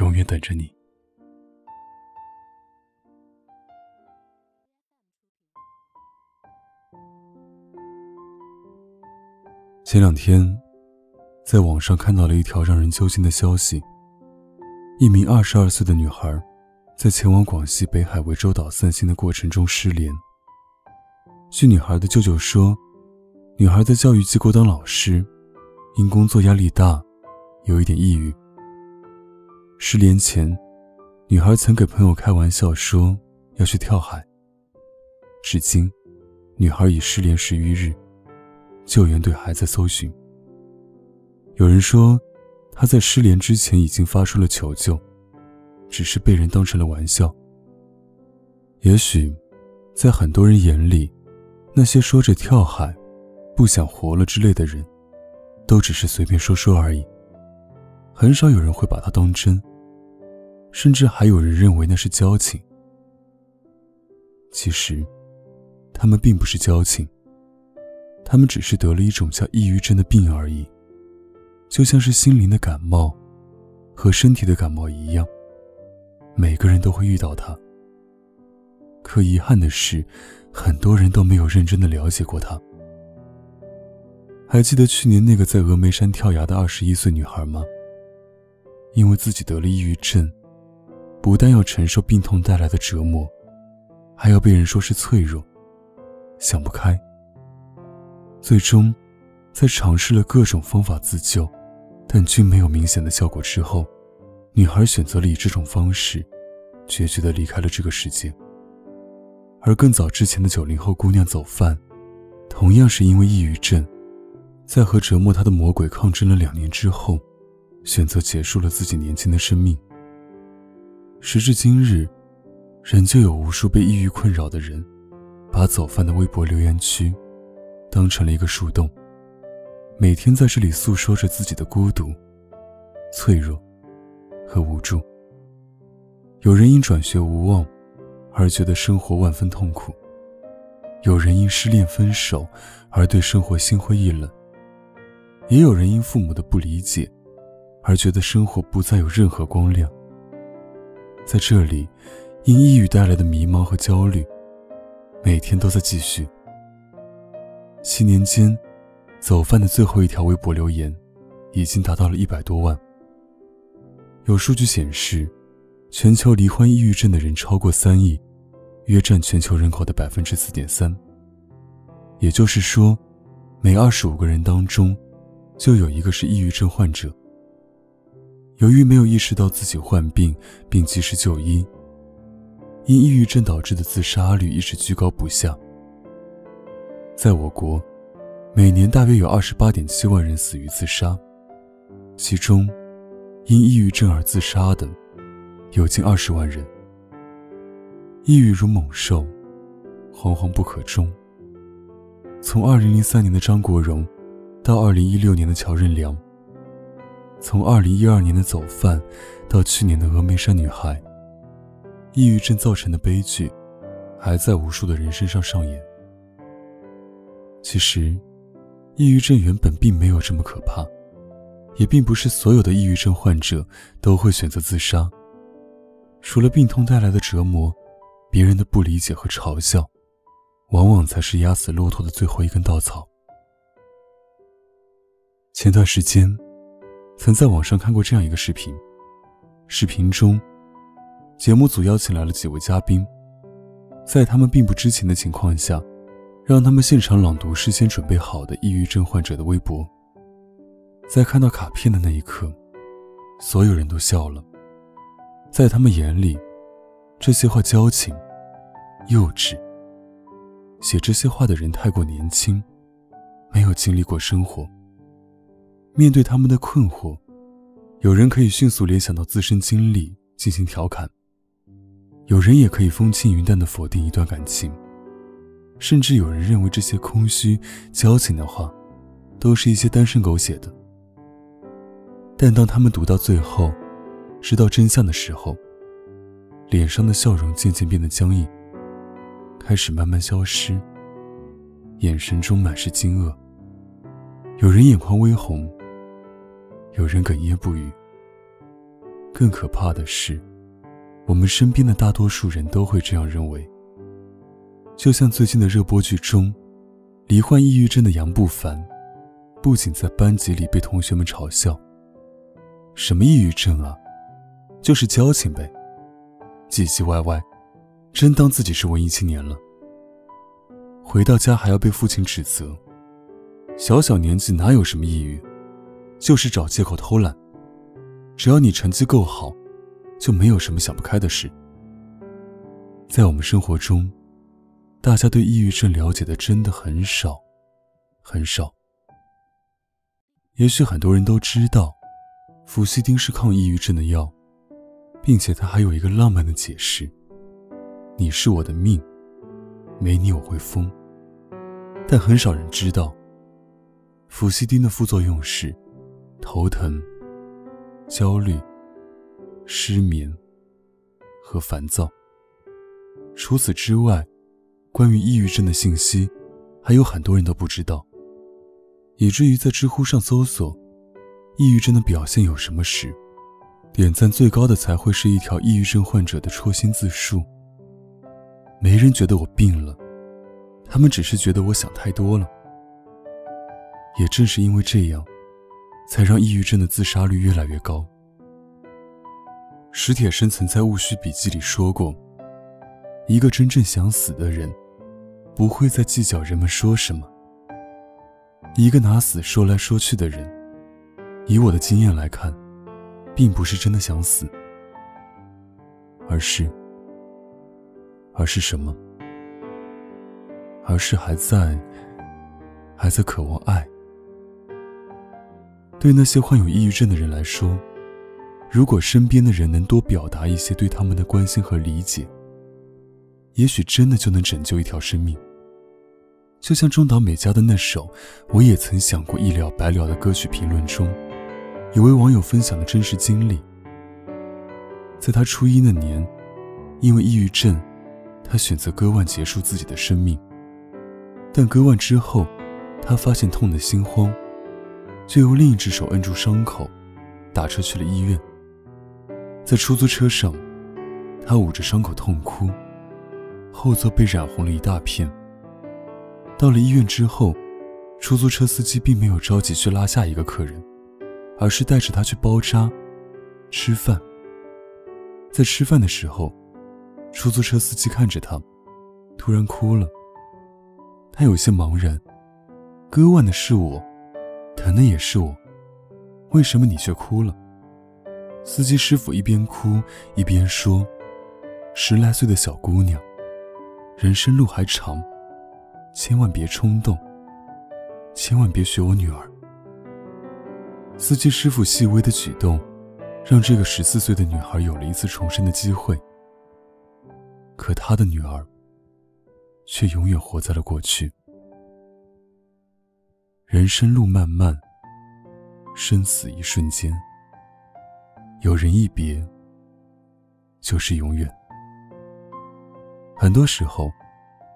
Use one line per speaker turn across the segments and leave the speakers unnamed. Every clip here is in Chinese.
永远等着你。前两天，在网上看到了一条让人揪心的消息：一名二十二岁的女孩，在前往广西北海涠洲岛散心的过程中失联。据女孩的舅舅说，女孩在教育机构当老师，因工作压力大，有一点抑郁。失联前，女孩曾给朋友开玩笑说要去跳海。至今，女孩已失联十余日，救援队还在搜寻。有人说，她在失联之前已经发出了求救，只是被人当成了玩笑。也许，在很多人眼里，那些说着跳海、不想活了之类的人，都只是随便说说而已，很少有人会把它当真。甚至还有人认为那是交情。其实，他们并不是交情，他们只是得了一种叫抑郁症的病而已，就像是心灵的感冒和身体的感冒一样，每个人都会遇到它。可遗憾的是，很多人都没有认真的了解过它。还记得去年那个在峨眉山跳崖的二十一岁女孩吗？因为自己得了抑郁症。不但要承受病痛带来的折磨，还要被人说是脆弱、想不开。最终，在尝试了各种方法自救，但均没有明显的效果之后，女孩选择了以这种方式，决绝地离开了这个世界。而更早之前的九零后姑娘走饭，同样是因为抑郁症，在和折磨她的魔鬼抗争了两年之后，选择结束了自己年轻的生命。时至今日，仍旧有无数被抑郁困扰的人，把走饭的微博留言区当成了一个树洞，每天在这里诉说着自己的孤独、脆弱和无助。有人因转学无望而觉得生活万分痛苦，有人因失恋分手而对生活心灰意冷，也有人因父母的不理解而觉得生活不再有任何光亮。在这里，因抑郁带来的迷茫和焦虑，每天都在继续。七年间，走饭的最后一条微博留言，已经达到了一百多万。有数据显示，全球罹患抑郁症的人超过三亿，约占全球人口的百分之四点三。也就是说，每二十五个人当中，就有一个是抑郁症患者。由于没有意识到自己患病并及时就医，因抑郁症导致的自杀率一直居高不下。在我国，每年大约有二十八点七万人死于自杀，其中因抑郁症而自杀的有近二十万人。抑郁如猛兽，惶惶不可终。从二零零三年的张国荣，到二零一六年的乔任梁。从二零一二年的走饭，到去年的峨眉山女孩，抑郁症造成的悲剧，还在无数的人身上上演。其实，抑郁症原本并没有这么可怕，也并不是所有的抑郁症患者都会选择自杀。除了病痛带来的折磨，别人的不理解和嘲笑，往往才是压死骆驼的最后一根稻草。前段时间。曾在网上看过这样一个视频，视频中，节目组邀请来了几位嘉宾，在他们并不知情的情况下，让他们现场朗读事先准备好的抑郁症患者的微博。在看到卡片的那一刻，所有人都笑了，在他们眼里，这些话矫情、幼稚。写这些话的人太过年轻，没有经历过生活。面对他们的困惑，有人可以迅速联想到自身经历进行调侃，有人也可以风轻云淡地否定一段感情，甚至有人认为这些空虚、矫情的话，都是一些单身狗写的。但当他们读到最后，知道真相的时候，脸上的笑容渐渐变得僵硬，开始慢慢消失，眼神中满是惊愕。有人眼眶微红。有人哽咽不语。更可怕的是，我们身边的大多数人都会这样认为。就像最近的热播剧中，罹患抑郁症的杨不凡，不仅在班级里被同学们嘲笑。什么抑郁症啊，就是矫情呗，唧唧歪歪，真当自己是文艺青年了。回到家还要被父亲指责，小小年纪哪有什么抑郁？就是找借口偷懒。只要你成绩够好，就没有什么想不开的事。在我们生活中，大家对抑郁症了解的真的很少，很少。也许很多人都知道，氟西汀是抗抑郁症的药，并且它还有一个浪漫的解释：你是我的命，没你我会疯。但很少人知道，氟西汀的副作用是。头疼、焦虑、失眠和烦躁。除此之外，关于抑郁症的信息，还有很多人都不知道，以至于在知乎上搜索“抑郁症的表现有什么”时，点赞最高的才会是一条抑郁症患者的戳心自述。没人觉得我病了，他们只是觉得我想太多了。也正是因为这样。才让抑郁症的自杀率越来越高。史铁生曾在《戊戌笔记》里说过：“一个真正想死的人，不会再计较人们说什么。一个拿死说来说去的人，以我的经验来看，并不是真的想死，而是……而是什么？而是还在……还在渴望爱。”对那些患有抑郁症的人来说，如果身边的人能多表达一些对他们的关心和理解，也许真的就能拯救一条生命。就像中岛美嘉的那首《我也曾想过一了百了》的歌曲评论中，有位网友分享的真实经历：在他初一那年，因为抑郁症，他选择割腕结束自己的生命。但割腕之后，他发现痛得心慌。就用另一只手摁住伤口，打车去了医院。在出租车上，他捂着伤口痛哭，后座被染红了一大片。到了医院之后，出租车司机并没有着急去拉下一个客人，而是带着他去包扎、吃饭。在吃饭的时候，出租车司机看着他，突然哭了。他有些茫然，割腕的是我。疼的也是我，为什么你却哭了？司机师傅一边哭一边说：“十来岁的小姑娘，人生路还长，千万别冲动，千万别学我女儿。”司机师傅细微的举动，让这个十四岁的女孩有了一次重生的机会。可他的女儿，却永远活在了过去。人生路漫漫，生死一瞬间。有人一别，就是永远。很多时候，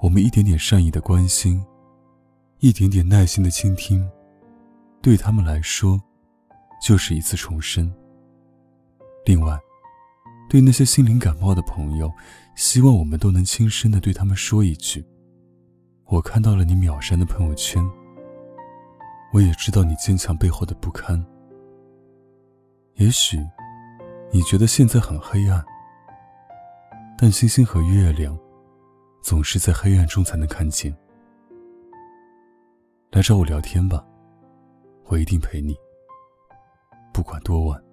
我们一点点善意的关心，一点点耐心的倾听，对他们来说，就是一次重生。另外，对那些心灵感冒的朋友，希望我们都能轻声的对他们说一句：“我看到了你秒删的朋友圈。”我也知道你坚强背后的不堪。也许，你觉得现在很黑暗，但星星和月亮，总是在黑暗中才能看见。来找我聊天吧，我一定陪你，不管多晚。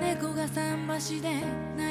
猫が桟橋で泣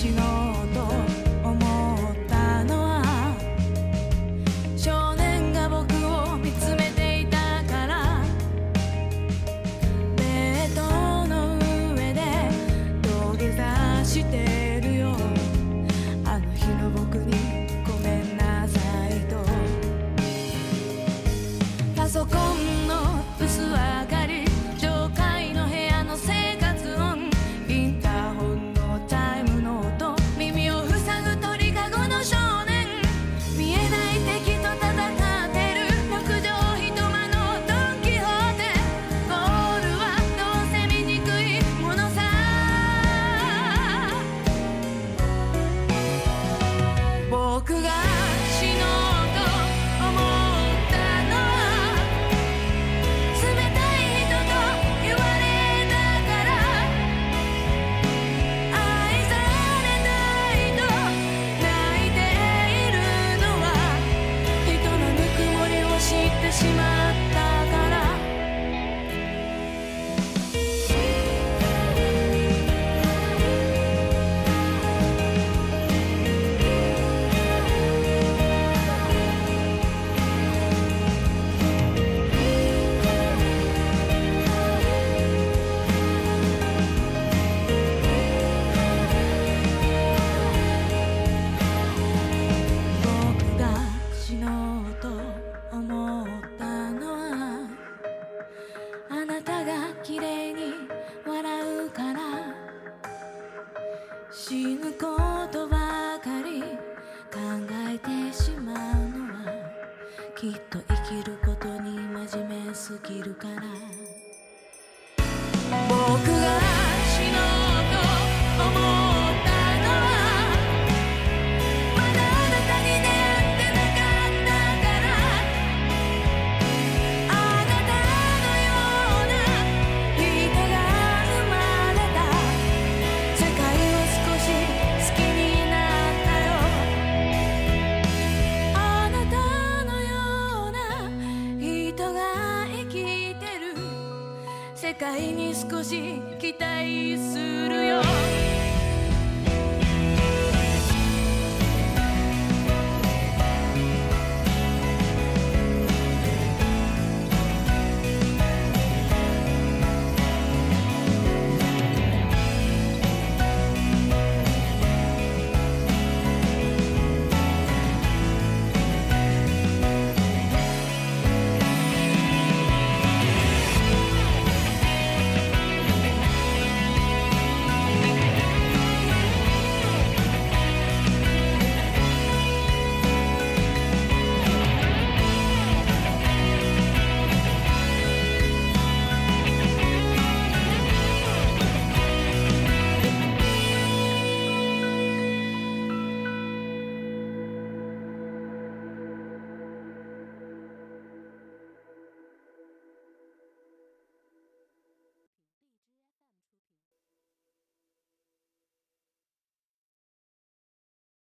死の